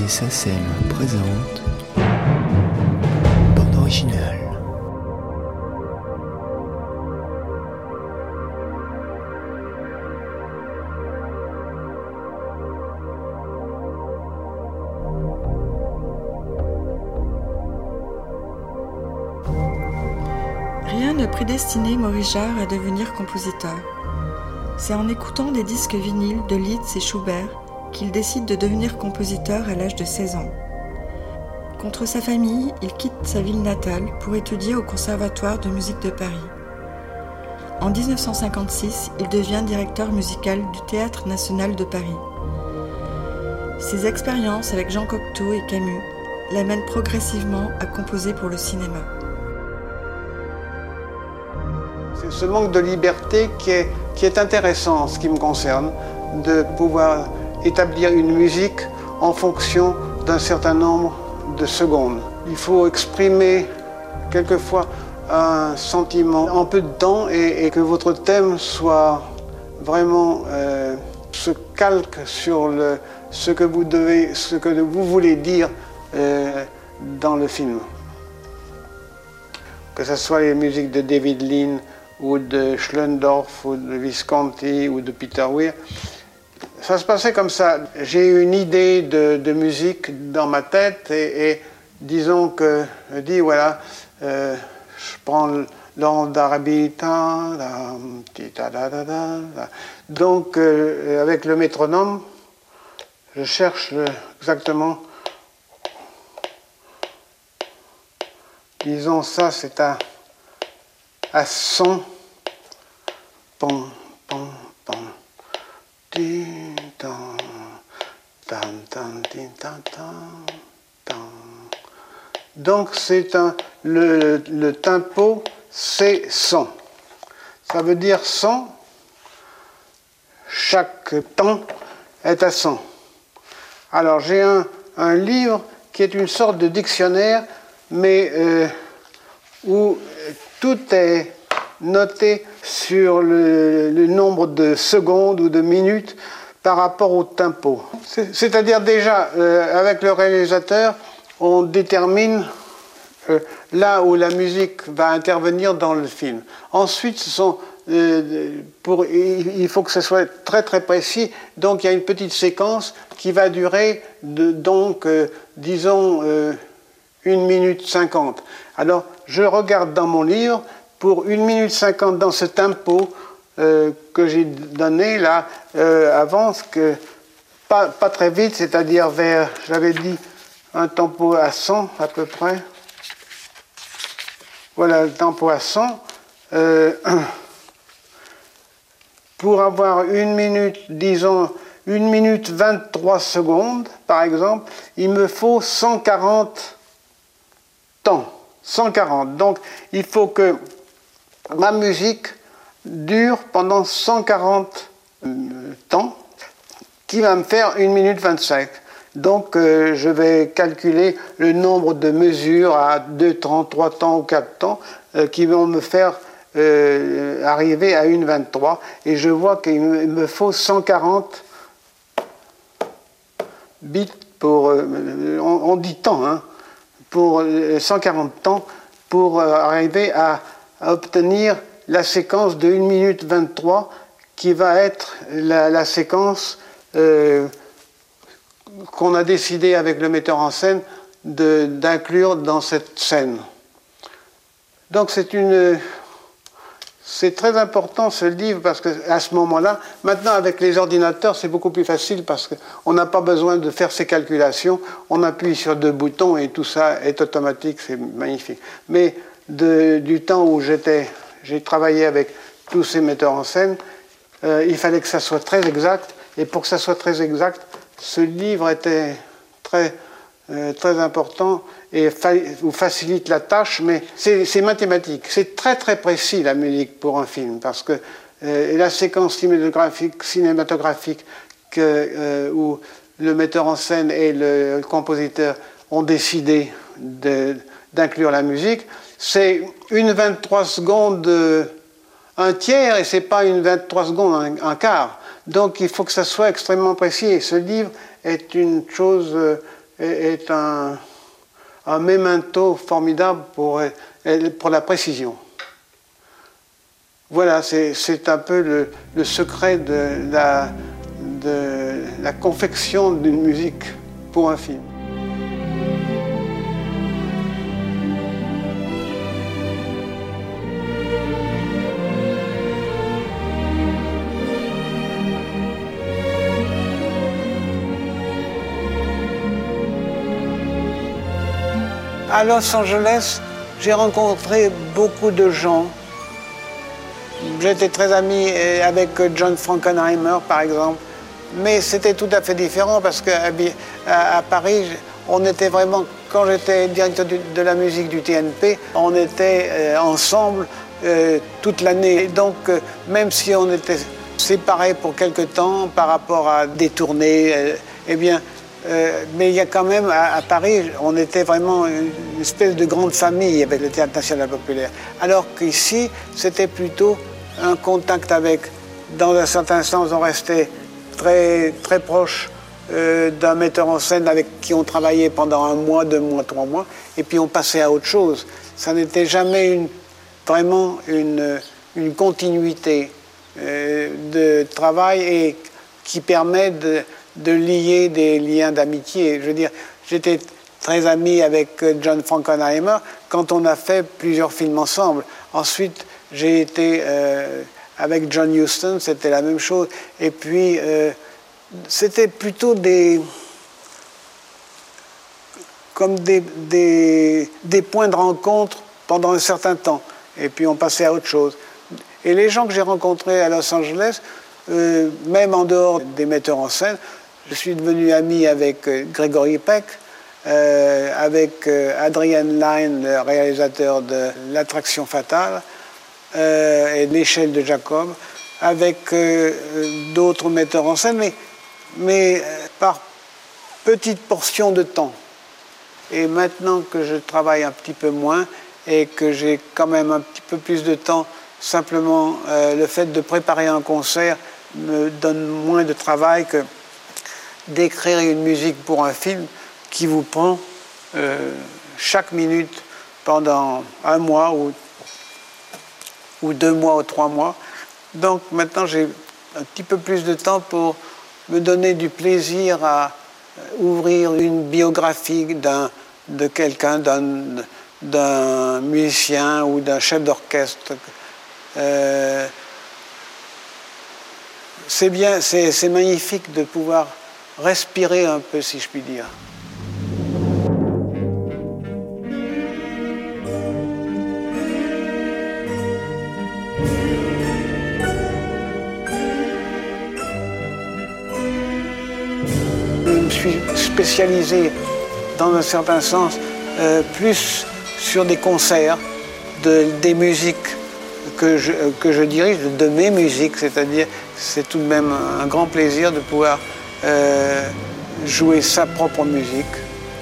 Musée SACEM présente Bande originale. Rien ne prédestinait Maurice Jarre à devenir compositeur. C'est en écoutant des disques vinyles de Liszt et Schubert qu'il décide de devenir compositeur à l'âge de 16 ans. Contre sa famille, il quitte sa ville natale pour étudier au Conservatoire de musique de Paris. En 1956, il devient directeur musical du Théâtre national de Paris. Ses expériences avec Jean Cocteau et Camus l'amènent progressivement à composer pour le cinéma. C'est ce manque de liberté qui est, qui est intéressant ce qui me concerne, de pouvoir établir une musique en fonction d'un certain nombre de secondes. Il faut exprimer quelquefois un sentiment en peu de temps et, que votre thème soit vraiment euh, se calque sur le, ce que vous devez, ce que vous voulez dire euh, dans le film. Que ce soit les musiques de David Lean ou de Schlendorf ou de Visconti ou de Peter Weir, ça se passait comme ça. J'ai une idée de, musique dans ma tête et, disons que je dis voilà, euh, je prends l'ordre d'Arabie, donc euh, avec le métronome, je cherche exactement. Disons ça, c'est à, à son. Pom, Donc c'est un le, le tempo c'est 100. Ça veut dire 100. Chaque temps est à 100. Alors j'ai un, un, livre qui est une sorte de dictionnaire, mais euh, où tout est noté sur le, nombre de secondes ou de minutes par rapport au tempo. C'est-à-dire déjà, euh, avec le réalisateur, on détermine là où la musique va intervenir dans le film. Ensuite, euh, il faut que ce soit très très précis, donc il y a une petite séquence qui va durer, donc, euh, disons, une minute cinquante. Alors, je regarde dans mon livre, pour une minute cinquante dans ce tempo euh, que j'ai donné là, euh, que pas, pas très vite, c'est-à-dire vers, j'avais dit, un tempo à 100 à peu près. Voilà le à 100. Euh, pour avoir une minute, disons, une minute 23 secondes, par exemple, il me faut 140 temps. 140. Donc, il faut que ma musique dure pendant 140 temps, qui va me faire 1 minute 25. Donc euh, je vais calculer le nombre de mesures à 2 temps, 3 temps ou 4 temps euh, qui vont me faire euh, arriver à 1,23 et je vois qu'il me faut 140 bits pour, on, dit temps, hein, pour 140 temps pour arriver à, obtenir la séquence de 1 minute 23 qui va être la, séquence qu'on a décidé avec le metteur en scène d'inclure dans cette scène. Donc c'est une c'est très important ce livre parce qu'à ce moment-là, maintenant avec les ordinateurs, c'est beaucoup plus facile parce qu'on n'a pas besoin de faire ces calculations. On appuie sur deux boutons et tout ça est automatique, c'est magnifique. Mais du temps où j'étais, j'ai travaillé avec tous ces metteurs en scène, euh, il fallait que ça soit très exact. Et pour que ça soit très exact, ce livre était très, euh, très important et vous facilite la tâche, mais c'est mathématique. C'est très très précis la musique pour un film parce que euh, la séquence cinématographique, que, euh, où le metteur en scène et le compositeur ont décidé d'inclure la musique, c'est une 23 secondes, un tiers, et c'est pas une 23 secondes, un, quart. Donc il faut que ça soit extrêmement précis. Et ce livre est une chose est, un, un memento formidable pour, pour la précision. Voilà, c'est un peu le, le secret de la, de la confection d'une musique pour un film. À Los Angeles, j'ai rencontré beaucoup de gens. J'étais très ami avec John Frankenheimer, par exemple. Mais c'était tout à fait différent parce qu'à Paris, on était vraiment, quand j'étais directeur de la musique du TNP, on était euh, ensemble euh, toute l'année. Donc, euh, même si on était séparés pour quelque temps par rapport à des tournées, eh bien, mais il y a quand même, à, Paris, on était vraiment une espèce de grande famille avec le Théâtre National Populaire. Alors qu'ici, c'était plutôt un contact avec, dans un certain sens, on restait très, très proche euh, d'un metteur en scène avec qui on travaillait pendant un mois, deux mois, trois mois, et puis on passait à autre chose. Ça n'était jamais vraiment une, une continuité euh, de travail et qui permet de, de lier des liens d'amitié. Je veux dire, j'étais très ami avec John Frankenheimer quand on a fait plusieurs films ensemble. Ensuite, j'ai été euh, avec John Huston, c'était la même chose. Et puis, euh, c'était plutôt des. comme des, des, points de rencontre pendant un certain temps. Et puis, on passait à autre chose. Et les gens que j'ai rencontrés à Los Angeles, euh, même en dehors des metteurs en scène, je suis devenu ami avec euh, Gregory Peck, avec Adrian Lyne, le réalisateur de L'attraction fatale, euh, et l'échelle de Jacob, avec euh, d'autres metteurs en scène, mais, mais euh, par petites portions de temps. Et maintenant que je travaille un petit peu moins et que j'ai quand même un petit peu plus de temps, simplement le fait de préparer un concert me donne moins de travail que d'écrire une musique pour un film qui vous prend chaque minute pendant un mois ou ou deux mois ou trois mois. Donc maintenant, j'ai un petit peu plus de temps pour me donner du plaisir à ouvrir une biographie de quelqu'un, d'un, musicien ou d'un chef d'orchestre. Euh, c'est bien, c'est magnifique de pouvoir respirer un peu, si je puis dire. spécialisé dans un certain sens euh, plus sur des concerts, de, des musiques que je, que je dirige, de mes musiques, c'est-à-dire c'est tout de même un grand plaisir de pouvoir euh, jouer sa propre musique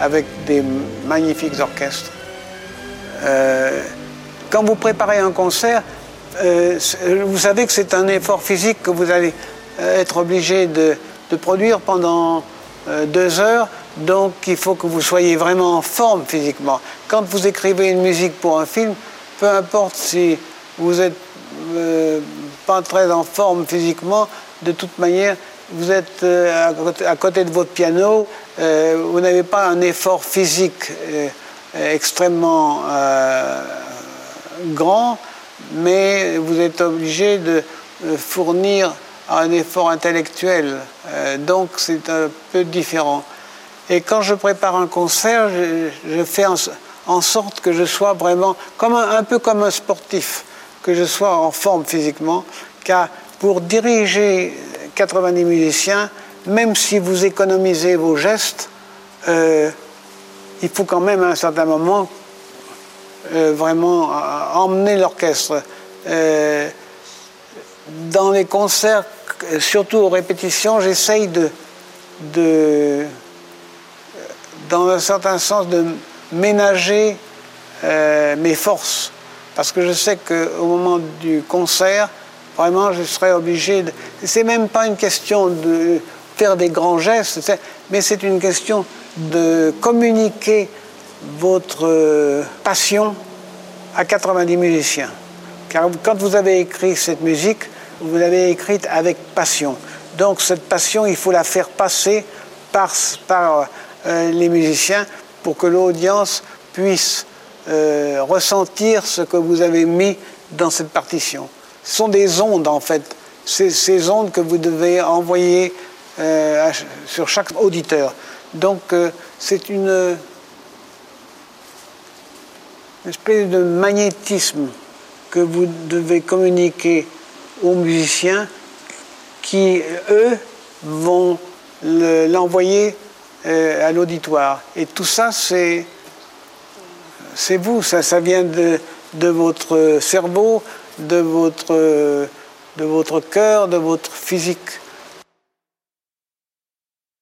avec des magnifiques orchestres. Euh, quand vous préparez un concert, vous savez que c'est un effort physique que vous allez être obligé de, de produire pendant euh, deux heures, donc il faut que vous soyez vraiment en forme physiquement. Quand vous écrivez une musique pour un film, peu importe si vous n'êtes euh, pas très en forme physiquement, de toute manière, vous êtes euh, à, côté, de votre piano, vous n'avez pas un effort physique extrêmement grand, mais vous êtes obligé de fournir un effort intellectuel. Euh, donc c'est un peu différent. Et quand je prépare un concert, je, fais en, sorte que je sois vraiment un, peu comme un sportif, que je sois en forme physiquement, car pour diriger 90 musiciens, même si vous économisez vos gestes, euh, il faut quand même à un certain moment euh, vraiment emmener l'orchestre. dans les concerts surtout aux répétitions, j'essaye de, de, dans un certain sens, de ménager euh, mes forces. Parce que je sais qu'au moment du concert, vraiment, je serai obligé de. C'est même pas une question de faire des grands gestes, mais c'est une question de communiquer votre euh, passion à 90 musiciens. Car quand vous avez écrit cette musique, vous l'avez écrite avec passion. Donc cette passion, il faut la faire passer par, par euh, les musiciens pour que l'audience puisse euh, ressentir ce que vous avez mis dans cette partition. Ce sont des ondes en fait, ces, ces ondes que vous devez envoyer euh, sur chaque auditeur. Donc c'est une, espèce de magnétisme que vous devez communiquer aux musiciens qui, eux, vont l'envoyer euh, à l'auditoire. Et tout ça, c'est c'est vous, ça, ça vient de, de, votre cerveau, de votre, de votre cœur, de votre physique.